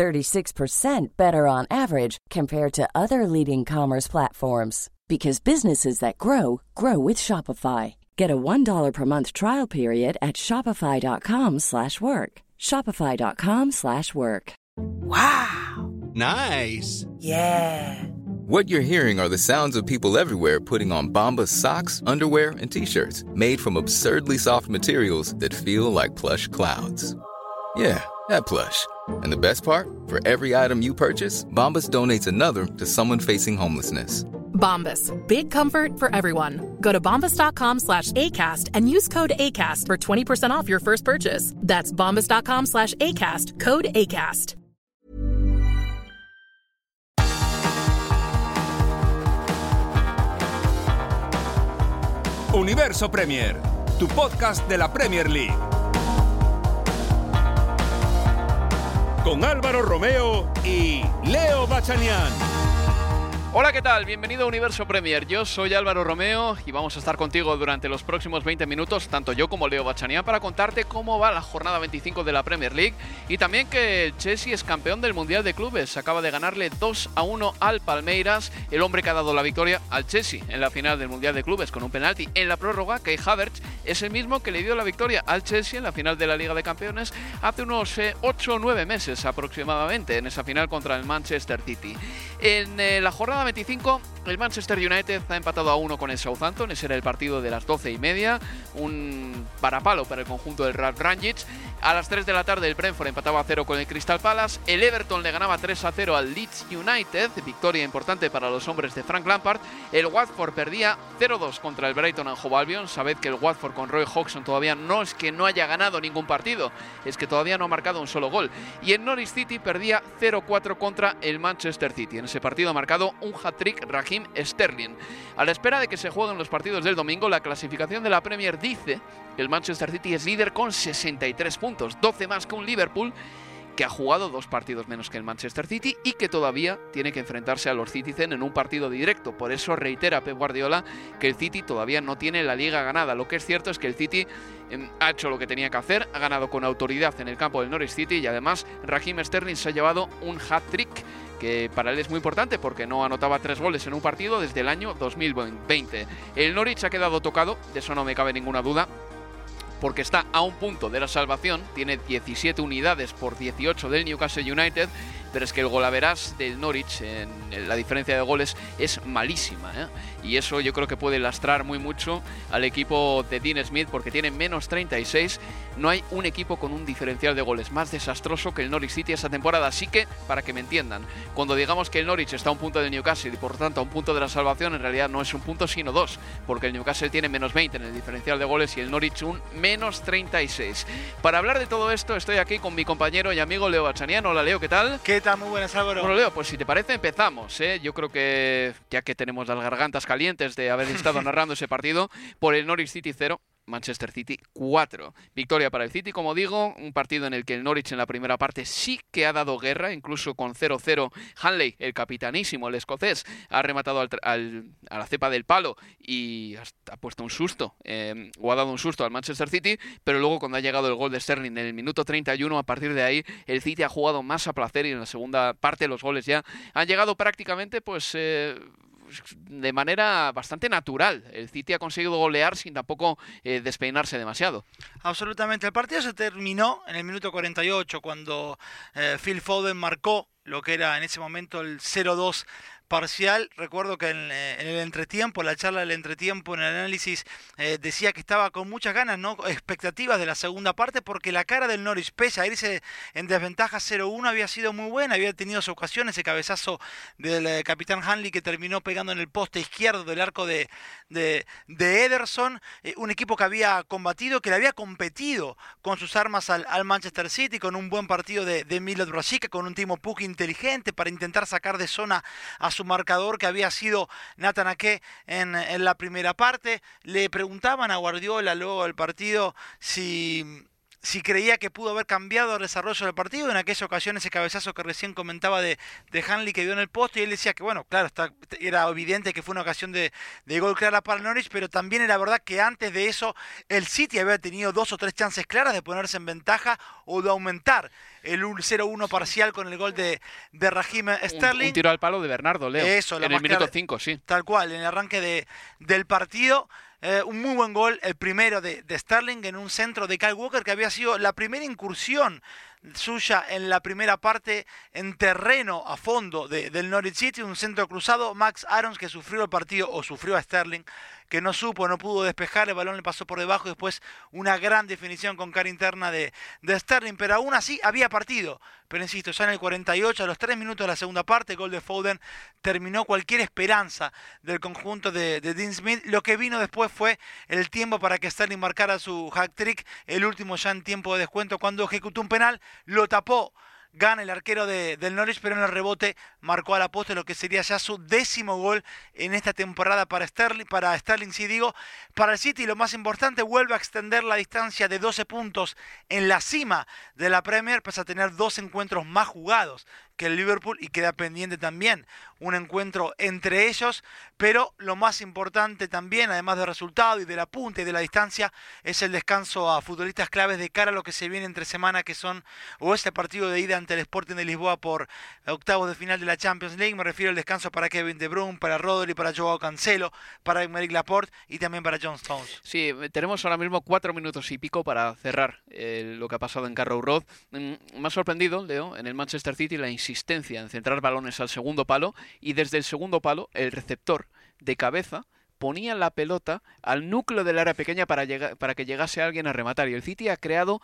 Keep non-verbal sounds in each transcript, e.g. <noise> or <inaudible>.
36% better on average compared to other leading commerce platforms because businesses that grow grow with Shopify. Get a $1 per month trial period at shopify.com/work. shopify.com/work. Wow. Nice. Yeah. What you're hearing are the sounds of people everywhere putting on Bombas socks, underwear, and t-shirts made from absurdly soft materials that feel like plush clouds. Yeah, that plush. And the best part? For every item you purchase, Bombas donates another to someone facing homelessness. Bombas. Big comfort for everyone. Go to bombas.com slash ACAST and use code ACAST for 20% off your first purchase. That's bombas.com slash ACAST. Code ACAST. Universo Premier, tu podcast de la Premier League. Con Álvaro Romeo y Leo Bachanian. Hola, ¿qué tal? Bienvenido a Universo Premier. Yo soy Álvaro Romeo y vamos a estar contigo durante los próximos 20 minutos, tanto yo como Leo Bachanian, para contarte cómo va la jornada 25 de la Premier League y también que el Chelsea es campeón del Mundial de Clubes. Acaba de ganarle 2 a 1 al Palmeiras, el hombre que ha dado la victoria al Chelsea en la final del Mundial de Clubes con un penalti en la prórroga, que Havertz es el mismo que le dio la victoria al Chelsea en la final de la Liga de Campeones hace unos 8 o 9 meses aproximadamente, en esa final contra el Manchester City. En eh, la jornada 25, el Manchester United ha empatado a uno con el Southampton. Ese era el partido de las 12 y media. Un parapalo para el conjunto del Rangic. A las 3 de la tarde, el Brentford empataba a 0 con el Crystal Palace. El Everton le ganaba 3 a 0 al Leeds United. Victoria importante para los hombres de Frank Lampard. El Watford perdía 0-2 contra el Brighton and Hove Albion. Sabed que el Watford con Roy Hodgson todavía no es que no haya ganado ningún partido, es que todavía no ha marcado un solo gol. Y el Norwich City perdía 0-4 contra el Manchester City. En ese partido ha marcado un hat-trick Raheem Sterling. A la espera de que se jueguen los partidos del domingo, la clasificación de la Premier dice el Manchester City es líder con 63 puntos, 12 más que un Liverpool que ha jugado dos partidos menos que el Manchester City y que todavía tiene que enfrentarse a los Citizen en un partido directo. Por eso reitera Pep Guardiola que el City todavía no tiene la liga ganada. Lo que es cierto es que el City eh, ha hecho lo que tenía que hacer, ha ganado con autoridad en el campo del Norwich City y además Raheem Sterling se ha llevado un hat-trick que para él es muy importante porque no anotaba tres goles en un partido desde el año 2020. El Norwich ha quedado tocado, de eso no me cabe ninguna duda, porque está a un punto de la salvación, tiene 17 unidades por 18 del Newcastle United, pero es que el golaveras del Norwich, en la diferencia de goles, es malísima. ¿eh? Y eso yo creo que puede lastrar muy mucho al equipo de Dean Smith, porque tiene menos 36. No hay un equipo con un diferencial de goles más desastroso que el Norwich City esta temporada. Así que, para que me entiendan, cuando digamos que el Norwich está a un punto del Newcastle y por tanto a un punto de la salvación, en realidad no es un punto sino dos, porque el Newcastle tiene menos 20 en el diferencial de goles y el Norwich un menos 36. Para hablar de todo esto, estoy aquí con mi compañero y amigo Leo Bachanian. Hola Leo, ¿qué tal? ¿Qué Muy buenas, Álvaro. Bueno, Leo, pues si te parece, empezamos. ¿eh? Yo creo que ya que tenemos las gargantas calientes de haber estado <laughs> narrando ese partido, por el Norwich City 0. Manchester City 4. Victoria para el City, como digo, un partido en el que el Norwich en la primera parte sí que ha dado guerra, incluso con 0-0. Hanley, el capitanísimo, el escocés, ha rematado al, al, a la cepa del palo y ha puesto un susto, eh, o ha dado un susto al Manchester City, pero luego cuando ha llegado el gol de Sterling en el minuto 31, a partir de ahí el City ha jugado más a placer y en la segunda parte los goles ya han llegado prácticamente pues... Eh, de manera bastante natural. El City ha conseguido golear sin tampoco eh, despeinarse demasiado. Absolutamente. El partido se terminó en el minuto 48 cuando eh, Phil Foden marcó lo que era en ese momento el 0-2 parcial. Recuerdo que en, eh, en, el entretiempo, la charla del entretiempo, en el análisis, eh, decía que estaba con muchas ganas, no expectativas de la segunda parte, porque la cara del Norwich, pese irse en desventaja 0-1, había sido muy buena, había tenido su ocasión, ese cabezazo del eh, capitán Hanley que terminó pegando en el poste izquierdo del arco de, de, de Ederson, un equipo que había combatido, que le había competido con sus armas al, al Manchester City, con un buen partido de, de Milot Brasica, con un Timo Puk inteligente para intentar sacar de zona a su su marcador que había sido Nathan Ake en, en la primera parte. Le preguntaban a Guardiola luego del partido si si creía que pudo haber cambiado el desarrollo del partido en aquella ocasión ese cabezazo que recién comentaba de, de Hanley que dio en el poste y él decía que bueno, claro, está, era evidente que fue una ocasión de, de gol clara para Norwich, pero también era verdad que antes de eso el City había tenido dos o tres chances claras de ponerse en ventaja o de aumentar el 0-1 parcial con el gol de, de Raheem Sterling. Un, un, tiro al palo de Bernardo, Leo. Eso, en el minuto 5, sí. Tal cual, en el arranque de, del partido. Eh, un muy buen gol, el primero de, de, Sterling en un centro de Kyle Walker, que había sido la primera incursión suya en la primera parte en terreno a fondo de, del Norwich City, un centro cruzado. Max Arons que sufrió el partido o sufrió a Sterling que no supo, no pudo despejar, el balón le pasó por debajo y después una gran definición con cara interna de, de Sterling, pero aún así había partido. Pero insisto, ya en el 48, a los 3 minutos de la segunda parte, gol de Foden terminó cualquier esperanza del conjunto de, de Dean Smith. Lo que vino después fue el tiempo para que Sterling marcara su hack trick, el último ya en tiempo de descuento cuando ejecutó un penal, lo tapó gana el arquero de, del Norwich, pero en el rebote marcó a la poste lo que sería ya su décimo gol en esta temporada para Sterling, para Sterling, sí digo, para el City lo más importante, vuelve a extender la distancia de 12 puntos en la cima de la Premier, pese a tener dos encuentros más jugados que el Liverpool y queda pendiente también un encuentro entre ellos, pero lo más importante también, además del resultado y del apunte y de la distancia, es el descanso a futbolistas claves de cara a lo que se viene entre semana, que son o este partido de ida ante el Sporting de Lisboa por octavos de final de la Champions League, me refiero al descanso para Kevin De Bruyne, para Rodri, para Joao Cancelo, para Emerick Laporte y también para John Stones. Sí, tenemos ahora mismo cuatro minutos y pico para cerrar eh, lo que ha pasado en Carrow Road. Mm, me ha sorprendido, Leo, en el Manchester City la insistencia en centrar balones al segundo palo y desde el segundo palo el receptor de cabeza ponía la pelota al núcleo del área pequeña para, llegar, para que llegase alguien a rematar. Y el City ha creado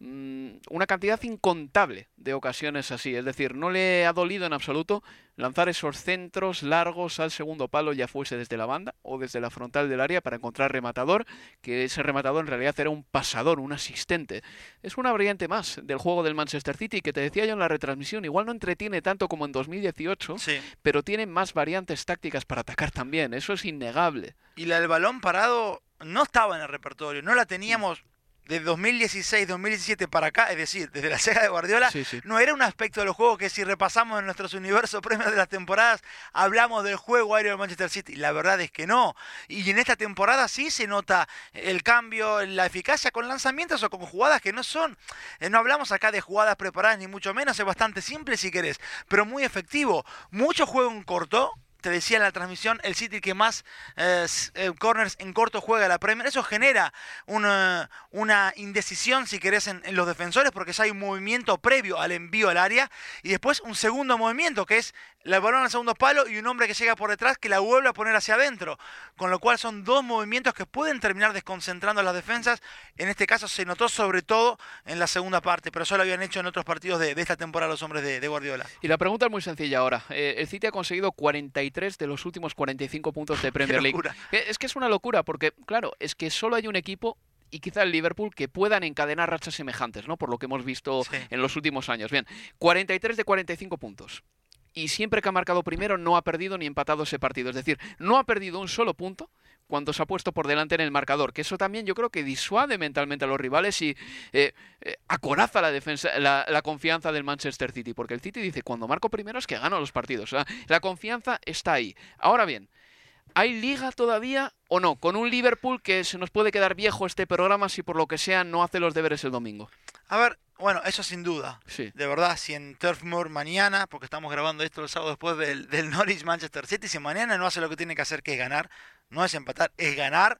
una cantidad incontable de ocasiones así. Es decir, no le ha dolido en absoluto lanzar esos centros largos al segundo palo, ya fuese desde la banda o desde la frontal del área, para encontrar rematador, que ese rematador en realidad era un pasador, un asistente. Es una variante más del juego del Manchester City, que te decía yo en la retransmisión, igual no entretiene tanto como en 2018, sí. pero tiene más variantes tácticas para atacar también, eso es innegable. Y la del balón parado no estaba en el repertorio, no la teníamos de 2016-2017 para acá, es decir, desde la llegada de Guardiola, Sí, sí. no era un aspecto de los juegos que si repasamos en nuestros universos <laughs> premios de las temporadas, hablamos del juego aéreo del Manchester City. La verdad es que no. Y en esta temporada sí se nota el cambio, la eficacia con lanzamientos o con jugadas que no son. eh, no hablamos acá de jugadas preparadas ni mucho menos, es bastante simple si querés, pero muy efectivo. Mucho juego en corto, te decía en la transmisión, el City que más eh, eh, corners en corto juega la Premier. Eso genera una, una indecisión, si querés, en, los defensores, porque ya hay un movimiento previo al envío al área. Y después un segundo movimiento, que es la balón al segundo palo y un hombre que llega por detrás que la vuelve a poner hacia adentro. Con lo cual son dos movimientos que pueden terminar desconcentrando a las defensas. En este caso se notó sobre todo en la segunda parte, pero ya lo habían hecho en otros partidos de, esta temporada los hombres de, Guardiola. Y la pregunta es muy sencilla ahora. Eh, el City ha conseguido 43 de los últimos 45 puntos de <laughs> Premier League. Es que es una locura, porque, claro, es que solo hay un equipo y quizá el Liverpool que puedan encadenar rachas semejantes, ¿no? Por lo que hemos visto Sí. en los últimos años. Bien, 43 de 45 puntos. Y siempre que ha marcado primero no ha perdido ni empatado ese partido. Es decir, no ha perdido un solo punto cuando se ha puesto por delante en el marcador. Que eso también yo creo que disuade mentalmente a los rivales y eh, eh, acoraza la defensa, la, la confianza del Manchester City. Porque el City dice, cuando marco primero es que gano los partidos. La confianza está ahí. Ahora bien, ¿hay liga todavía o no? Con un Liverpool que se nos puede quedar viejo este programa si por lo que sea no hace los deberes el domingo. A ver, bueno, eso sin duda. Sí. De verdad, si en Turf Moor mañana, porque estamos grabando esto el sábado después del, del Norwich Manchester City, si mañana no hace lo que tiene que hacer, que es ganar, no es empatar, es ganar,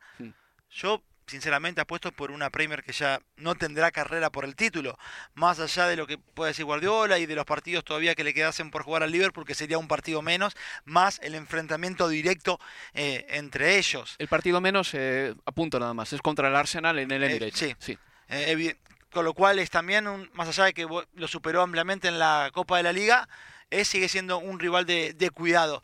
yo sinceramente apuesto por una Premier que ya no tendrá carrera por el título, más allá de lo que puede decir Guardiola y de los partidos todavía que le quedasen por jugar al Liverpool, que sería un partido menos, más el enfrentamiento directo eh, entre ellos. El partido menos, eh, a punto nada más, es contra el Arsenal en el Eh, Emirates. sí. sí. Eh, con lo cual es también, un- más allá de que lo superó ampliamente en la Copa de la Liga, es, sigue siendo un rival de, de cuidado.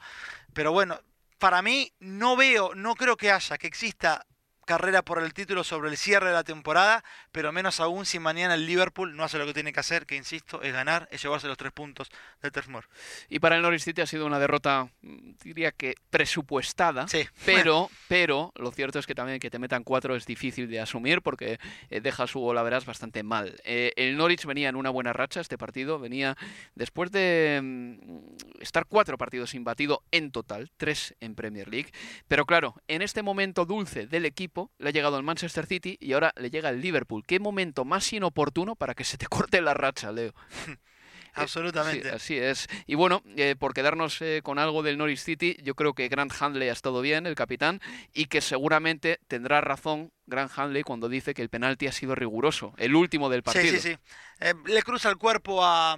Pero bueno, para mí no veo, no creo que haya, que exista carrera por el título sobre el cierre de la temporada, pero menos aún si mañana el Liverpool no hace lo que tiene que hacer, que insisto, es ganar, es llevarse los tres puntos del Termor. Y para el Norwich City ha sido una derrota, mm, diría que presupuestada, Sí. pero, pero lo cierto es que también que te metan cuatro es difícil de asumir porque eh, deja su verás bastante mal. Eh, el Norwich venía en una buena racha este partido, venía después de mm, estar cuatro partidos sin batido en total, tres en Premier League, pero claro, en este momento dulce del equipo le ha llegado el Manchester City y ahora le llega el Liverpool. ¿Qué momento más inoportuno para que se te <laughs> corte la racha, Leo? <laughs> Absolutamente. Sí, así es. Y bueno, eh, por quedarnos eh, con algo del Norwich City, yo creo que Grant Handley ha estado bien, el capitán, y que seguramente tendrá razón Grant Handley cuando dice que el penalti ha sido riguroso, el último del partido. Sí, sí, sí. Eh, le cruza el cuerpo a...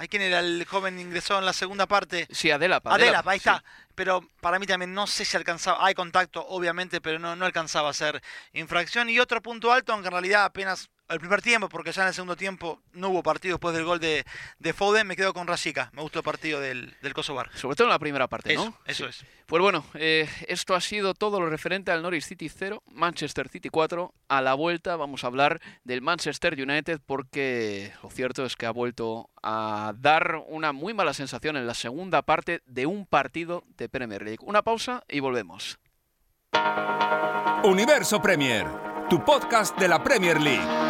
¿A quién era el joven ingresó en la segunda parte? Sí, Adela. Adela, ahí está. Pero para mí también no sé si alcanzaba, hay contacto obviamente, pero no, no alcanzaba a ser infracción. Y otro punto alto, aunque en realidad apenas el primer tiempo, porque ya en el segundo tiempo no hubo partido después del gol de, de Foden, me quedo con Rasika. Me gustó el partido del, del Kosovar. Sobre todo en la primera parte, ¿no? Eso, eso es. Pues bueno, eh, esto ha sido todo lo referente al Norwich City 0, Manchester City 4. A la vuelta vamos a hablar del Manchester United porque lo cierto es que ha vuelto a dar una muy mala sensación en la segunda parte de un partido de Premier League. Una pausa y volvemos. Universo Premier, tu podcast de la Premier League.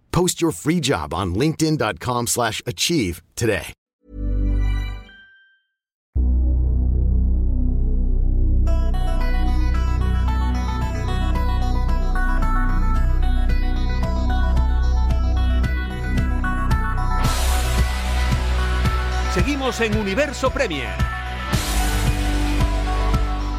Post your free job on linkedin.com/achieve slash achieve today. Seguimos en Universo Premier.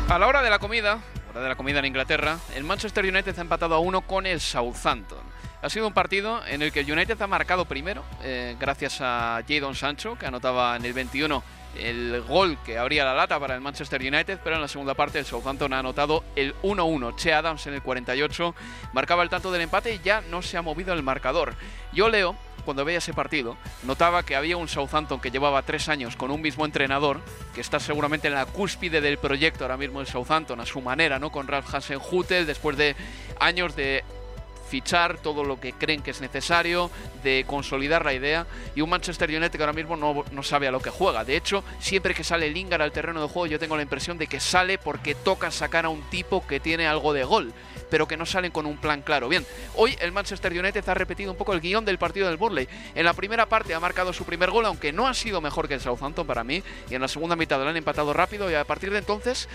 A la hora de la comida, hora de la comida en Inglaterra, el Manchester United ha empatado a uno con el Southampton. Ha sido un partido en el que el United ha marcado primero, eh, gracias a Jadon Sancho, que anotaba en el 21 el gol que abría la lata para el Manchester United, pero en la segunda parte el Southampton ha anotado el 1-1. Che Adams en el 48 marcaba el tanto del empate y ya no se ha movido el marcador. Yo leo cuando veía ese partido, notaba que había un Southampton que llevaba tres años con un mismo entrenador, que está seguramente en la cúspide del proyecto ahora mismo el Southampton, a su manera, ¿no? Con Ralph Hasenhutel, después de años de fichar todo lo que creen que es necesario, de consolidar la idea, y un Manchester United que ahora mismo no, no sabe a lo que juega. De hecho, siempre que sale Lingard al terreno de juego, yo tengo la impresión de que sale porque toca sacar a un tipo que tiene algo de gol pero que no salen con un plan claro. Bien, hoy el Manchester United ha repetido un poco el guion del partido del Burnley. En la primera parte ha marcado su primer gol, aunque no ha sido mejor que el Southampton para mí, y en la segunda mitad lo han empatado rápido y a partir de entonces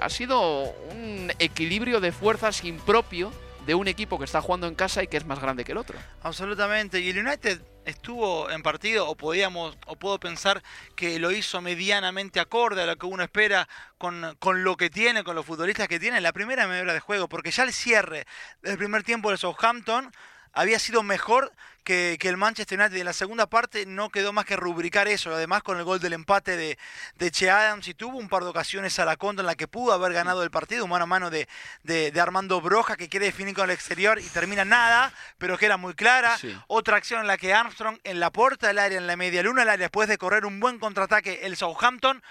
ha sido un equilibrio de fuerzas impropio de un equipo que está jugando en casa y que es más grande que el otro. Absolutamente. Y el United estuvo en partido o podíamos o puedo pensar que lo hizo medianamente acorde a lo que uno espera con, con lo que tiene, con los futbolistas que tiene en la primera media hora de juego, porque ya el cierre del primer tiempo del Southampton había sido mejor que, que, el Manchester United. En la segunda parte no quedó más que rubricar eso. Además, con el gol del empate de, de Che Adams y tuvo un par de ocasiones a la contra en la que pudo haber ganado el partido, mano a mano de, de, de Armando Broja, que quiere definir con el exterior y termina nada, pero que era muy clara. Sí. Otra acción en la que Armstrong, en la puerta del área, en la media luna del área, después de correr un buen contraataque, el Southampton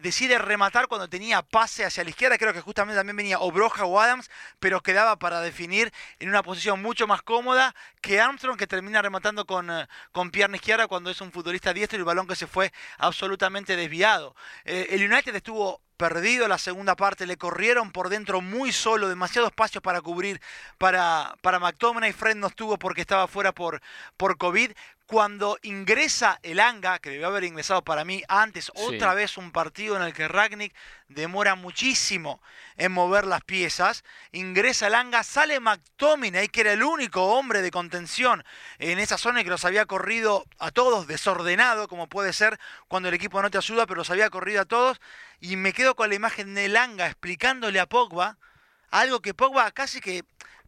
decide rematar cuando tenía pase hacia la izquierda, creo que justamente también venía o Broja o Adams, pero quedaba para definir en una posición mucho más cómoda que Armstrong, que termina rematando con, eh, con pierna izquierda cuando es un futbolista diestro y el balón que se fue absolutamente desviado. Eh, el United estuvo perdido la segunda parte, le corrieron por dentro muy solo, demasiado espacio para cubrir para, para McTominay, Fred no estuvo porque estaba fuera por, por COVID. Cuando ingresa el Anga, que debió haber ingresado para mí antes, Sí. otra vez un partido en el que Ragnick demora muchísimo en mover las piezas, ingresa el Anga, sale McTominay, que era el único hombre de contención en esa zona y que los había corrido a todos desordenado, como puede ser cuando el equipo no te ayuda, pero los había corrido a todos, y me quedo con la imagen de Langa explicándole a Pogba algo que Pogba casi que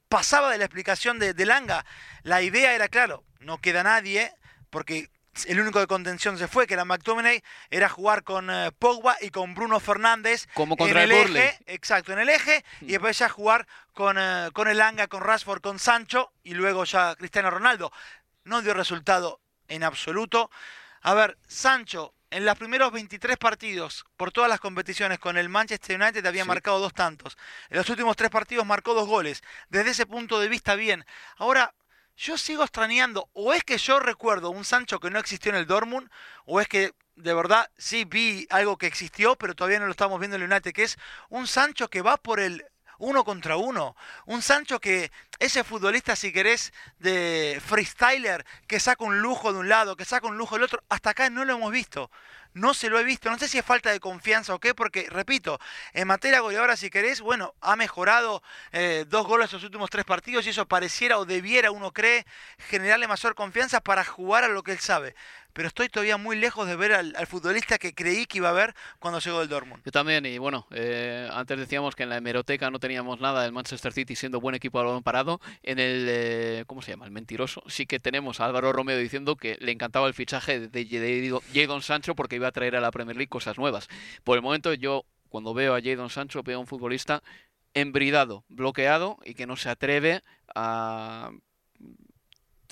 pasaba de la explicación de, de Langa. La idea era, claro, no queda nadie, porque el único de contención se fue, que era McTominay, era jugar con eh, Pogba y con Bruno Fernández Como en contra el eje, exacto, en el eje, y después ya jugar con, eh, con el Langa, con Rashford, con Sancho, y luego ya Cristiano Ronaldo. No dio resultado en absoluto. A ver, Sancho, en los primeros 23 partidos por todas las competiciones con el Manchester United había Sí. marcado dos tantos. En los últimos tres partidos marcó dos goles. Desde ese punto de vista, bien. Ahora, yo sigo extrañando, o es que yo recuerdo un Sancho que no existió en el Dortmund, o es que de verdad sí vi algo que existió, pero todavía no lo estamos viendo en el United, que es un Sancho que va por el uno contra uno. Un Sancho que, ese futbolista, si querés, de freestyler, que saca un lujo de un lado, que saca un lujo del otro, hasta acá no lo hemos visto. No se lo he visto, no sé si es falta de confianza o qué, porque, repito, en materia goleadora, si querés, bueno, ha mejorado eh, dos goles en los últimos tres partidos y eso pareciera o debiera, uno cree, generarle mayor confianza para jugar a lo que él sabe. Pero estoy todavía muy lejos de ver al, futbolista que creí que iba a ver cuando llegó del Dortmund. Yo también, y bueno, eh, antes decíamos que en la hemeroteca no teníamos nada del Manchester City siendo buen equipo a balón parado. En el, eh, ¿cómo se llama? El mentiroso. Sí que tenemos a Álvaro Romeo diciendo que le encantaba el fichaje de Jadon Sancho porque iba a traer a la Premier League cosas nuevas. Por el momento yo, cuando veo a Jadon Sancho, veo a un futbolista embridado, bloqueado y que no se atreve a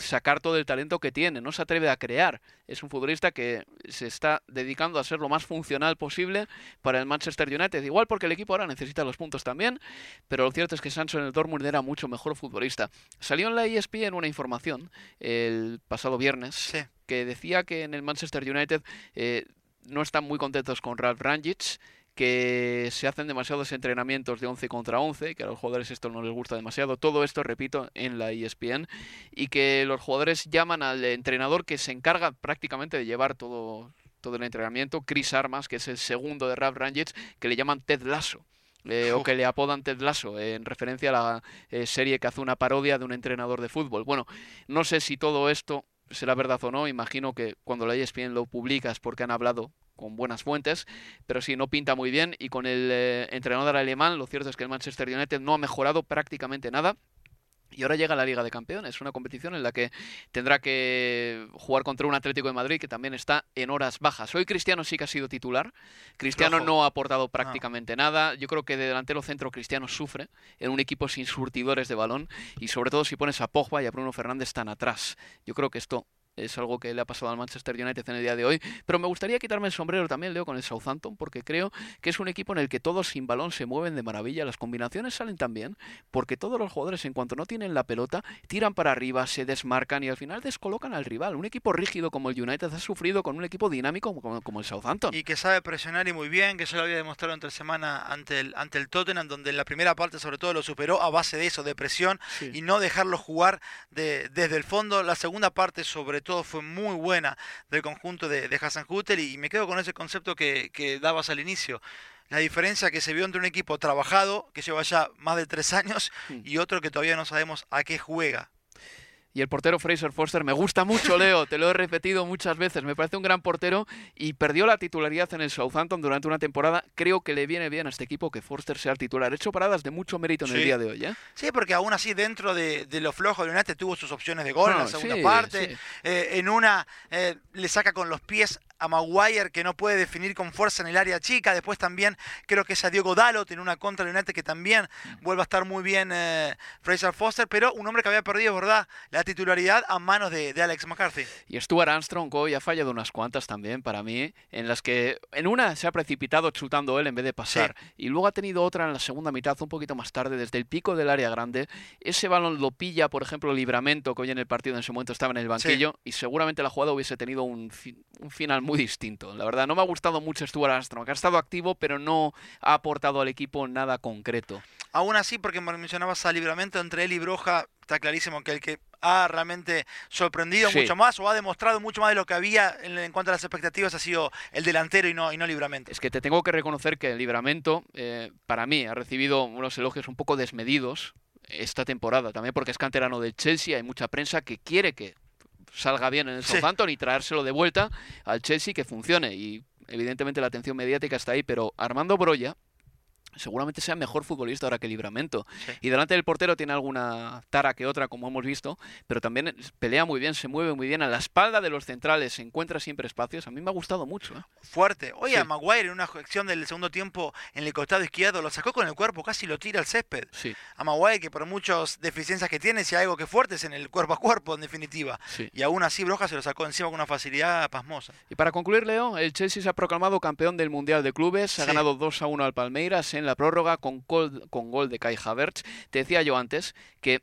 sacar todo el talento que tiene, no se atreve a crear. Es un futbolista que se está dedicando a ser lo más funcional posible para el Manchester United. Igual porque el equipo ahora necesita los puntos también, pero lo cierto es que Sancho en el Dortmund era mucho mejor futbolista. Salió en la ESPN una información el pasado viernes Sí. que decía que en el Manchester United eh, no están muy contentos con Ralf Rangic, que se hacen demasiados entrenamientos de 11 contra 11, que a los jugadores esto no les gusta demasiado. Todo esto, repito, en la ESPN, y que los jugadores llaman al entrenador que se encarga prácticamente de llevar todo, todo el entrenamiento, Chris Armas, que es el segundo de Ralf Rangic, que le llaman Ted Lasso. eh, o que le apodan Ted Lasso, eh, en referencia a la eh, serie que hace una parodia de un entrenador de fútbol. Bueno, no sé si todo esto será verdad o no, imagino que cuando la ESPN lo publica es porque han hablado con buenas fuentes, pero sí, no pinta muy bien y con el eh, entrenador alemán lo cierto es que el Manchester United no ha mejorado prácticamente nada. Y ahora llega la Liga de Campeones, una competición en la que tendrá que jugar contra un Atlético de Madrid que también está en horas bajas. Hoy Cristiano sí que ha sido titular. Cristiano no ha aportado prácticamente nada. Yo creo que de delantero centro Cristiano sufre en un equipo sin surtidores de balón y sobre todo si pones a Pogba y a Bruno Fernández tan atrás. Yo creo que esto es algo que le ha pasado al Manchester United en el día de hoy. Pero me gustaría quitarme el sombrero también, Leo, con el Southampton, porque creo que es un equipo en el que todos sin balón se mueven de maravilla, las combinaciones salen tan bien, porque todos los jugadores en cuanto no tienen la pelota, tiran para arriba, se desmarcan y al final descolocan al rival. Un equipo rígido como el United ha sufrido con un equipo dinámico como, como el Southampton. Y que sabe presionar y muy bien, que ya lo había demostrado entre semana ante el, ante el Tottenham, donde en la primera parte sobre todo lo superó a base de eso, de presión Sí. y no dejarlo jugar de- desde el fondo. La segunda parte sobre todo fue muy buena del conjunto de, de Hassan Hutel y me quedo con ese concepto que, que dabas al inicio. La diferencia que se vio entre un equipo trabajado, que lleva ya más de tres años, Mm. y otro que todavía no sabemos a qué juega. Y el portero Fraser Foster me gusta mucho, Leo, te lo he repetido muchas veces, me parece un gran portero y perdió la titularidad en el Southampton durante una temporada. Creo que le viene bien a este equipo que Foster sea el titular. He hecho paradas de mucho mérito en el día de hoy, ¿eh? Sí, porque aún así dentro de, de lo flojo del United tuvo sus opciones de gol en la segunda sí, parte. sí. Eh, en una eh, le saca con los pies a Maguire que no puede definir con fuerza en el área chica. Después también creo que es a Diego Dalot en una contra United que también vuelve a estar muy bien eh, Fraser Foster, pero un hombre que había perdido, ¿verdad? La titularidad a manos de, de Alex McCarthy. Y Stuart Armstrong hoy ha fallado unas cuantas también para mí, en las que en una se ha precipitado chutando él en vez de pasar, y luego ha tenido otra en la segunda mitad, un poquito más tarde, desde el pico del área grande. Ese balón lo pilla, por ejemplo, Libramento, que hoy en el partido en ese momento estaba en el banquillo, y seguramente la jugada hubiese tenido un, fi- un final muy distinto. La verdad, no me ha gustado mucho Stuart Armstrong, ha estado activo, pero no ha aportado al equipo nada concreto. Aún así, porque mencionabas a Libramento, entre él y Broja, está clarísimo que el que ha realmente sorprendido Sí. mucho más o ha demostrado mucho más de lo que había en, en cuanto a las expectativas ha sido el delantero y no, y no Libramento. Es que te tengo que reconocer que el Libramento, eh, para mí, ha recibido unos elogios un poco desmedidos esta temporada, también porque es canterano del Chelsea, hay mucha prensa que quiere que salga bien en el Sí. Southampton y traérselo de vuelta al Chelsea que funcione y evidentemente la atención mediática está ahí, pero Armando Broya seguramente sea mejor futbolista ahora que Libramento. Y delante del portero tiene alguna tara que otra, como hemos visto, pero también pelea muy bien, se mueve muy bien a la espalda de los centrales, se encuentra siempre espacios. A mí me ha gustado mucho. ¿eh? Fuerte. Oye, Sí. a Maguire en una acción del segundo tiempo en el costado izquierdo lo sacó con el cuerpo, casi lo tira al césped. Sí. A Maguire que por muchas deficiencias que tiene, si hay algo que fuerte es en el cuerpo a cuerpo, en definitiva. Sí. Y aún así Broja se lo sacó encima con una facilidad pasmosa. Y para concluir, Leo, el Chelsea se ha proclamado campeón del Mundial de Clubes, ha Sí. ganado 2 a 1 al Palmeiras en la prórroga con gol, con gol de Kai Havertz. Te decía yo antes que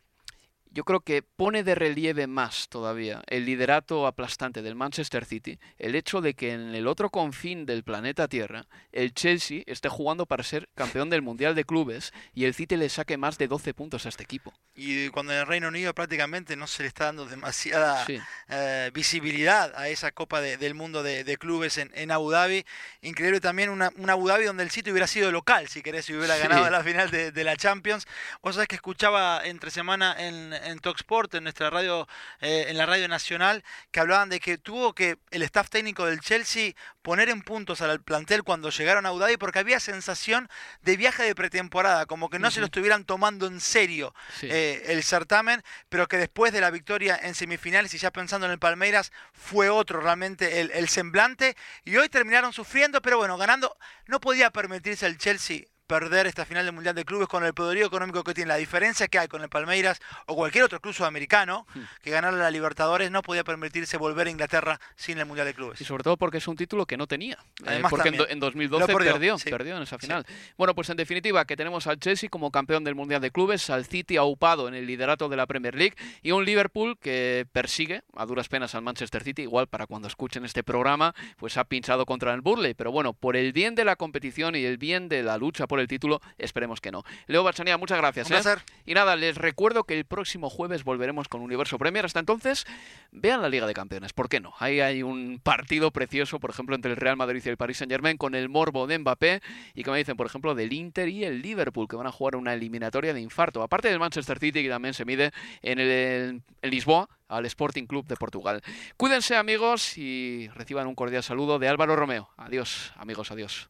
yo creo que pone de relieve más todavía el liderato aplastante del Manchester City el hecho de que en el otro confín del planeta Tierra el Chelsea esté jugando para ser campeón del Mundial de Clubes y el City le saque más de 12 puntos a este equipo. Y cuando en el Reino Unido prácticamente no se le está dando demasiada Sí. eh, visibilidad a esa Copa de- del Mundo de, de Clubes en, en Abu Dhabi. Increíble también una, una Abu Dhabi donde el City hubiera sido local, si querés, si hubiera Sí. ganado la final de, de la Champions. Vos sabés que escuchaba entre semana en, en Talksport, en nuestra radio, eh, en la radio nacional, que hablaban de que tuvo que el staff técnico del Chelsea poner en puntos al plantel cuando llegaron a Abu Dhabi porque había sensación de viaje de pretemporada, como que no se lo estuvieran tomando en serio Sí. eh, el certamen, pero que después de la victoria en semifinales y ya pensando en el Palmeiras, fue otro realmente el, el semblante. Y hoy terminaron sufriendo, pero bueno, ganando. No podía permitirse el Chelsea perder esta final del Mundial de Clubes con el poderío económico que tiene. La diferencia que hay con el Palmeiras o cualquier otro club sudamericano Hmm. que ganar la Libertadores no podía permitirse volver a Inglaterra sin el Mundial de Clubes. Y sobre todo porque es un título que no tenía. Eh, Además porque en, en 2012 Lo perdió, perdió, sí. perdió en esa final. Bueno, pues en definitiva que tenemos al Chelsea como campeón del Mundial de Clubes, al City aupado en el liderato de la Premier League y un Liverpool que persigue a duras penas al Manchester City, igual para cuando escuchen este programa, pues ha pinchado contra el Burley, pero bueno, por el bien de la competición y el bien de la lucha por el título, esperemos que no. Leo Bachanía, muchas gracias. Un ¿eh? placer. Y nada, les recuerdo que el próximo jueves volveremos con Universo Premier. Hasta entonces, vean la Liga de Campeones. ¿Por qué no? Ahí hay un partido precioso, por ejemplo, entre el Real Madrid y el Paris Saint Germain, con el morbo de Mbappé. Y que me dicen, por ejemplo, del Inter y el Liverpool, que van a jugar una eliminatoria de infarto. Aparte del Manchester City, que también se mide en, el, en Lisboa al Sporting Club de Portugal. Cuídense, amigos, y reciban un cordial saludo de Álvaro Romeo. Adiós, amigos, adiós.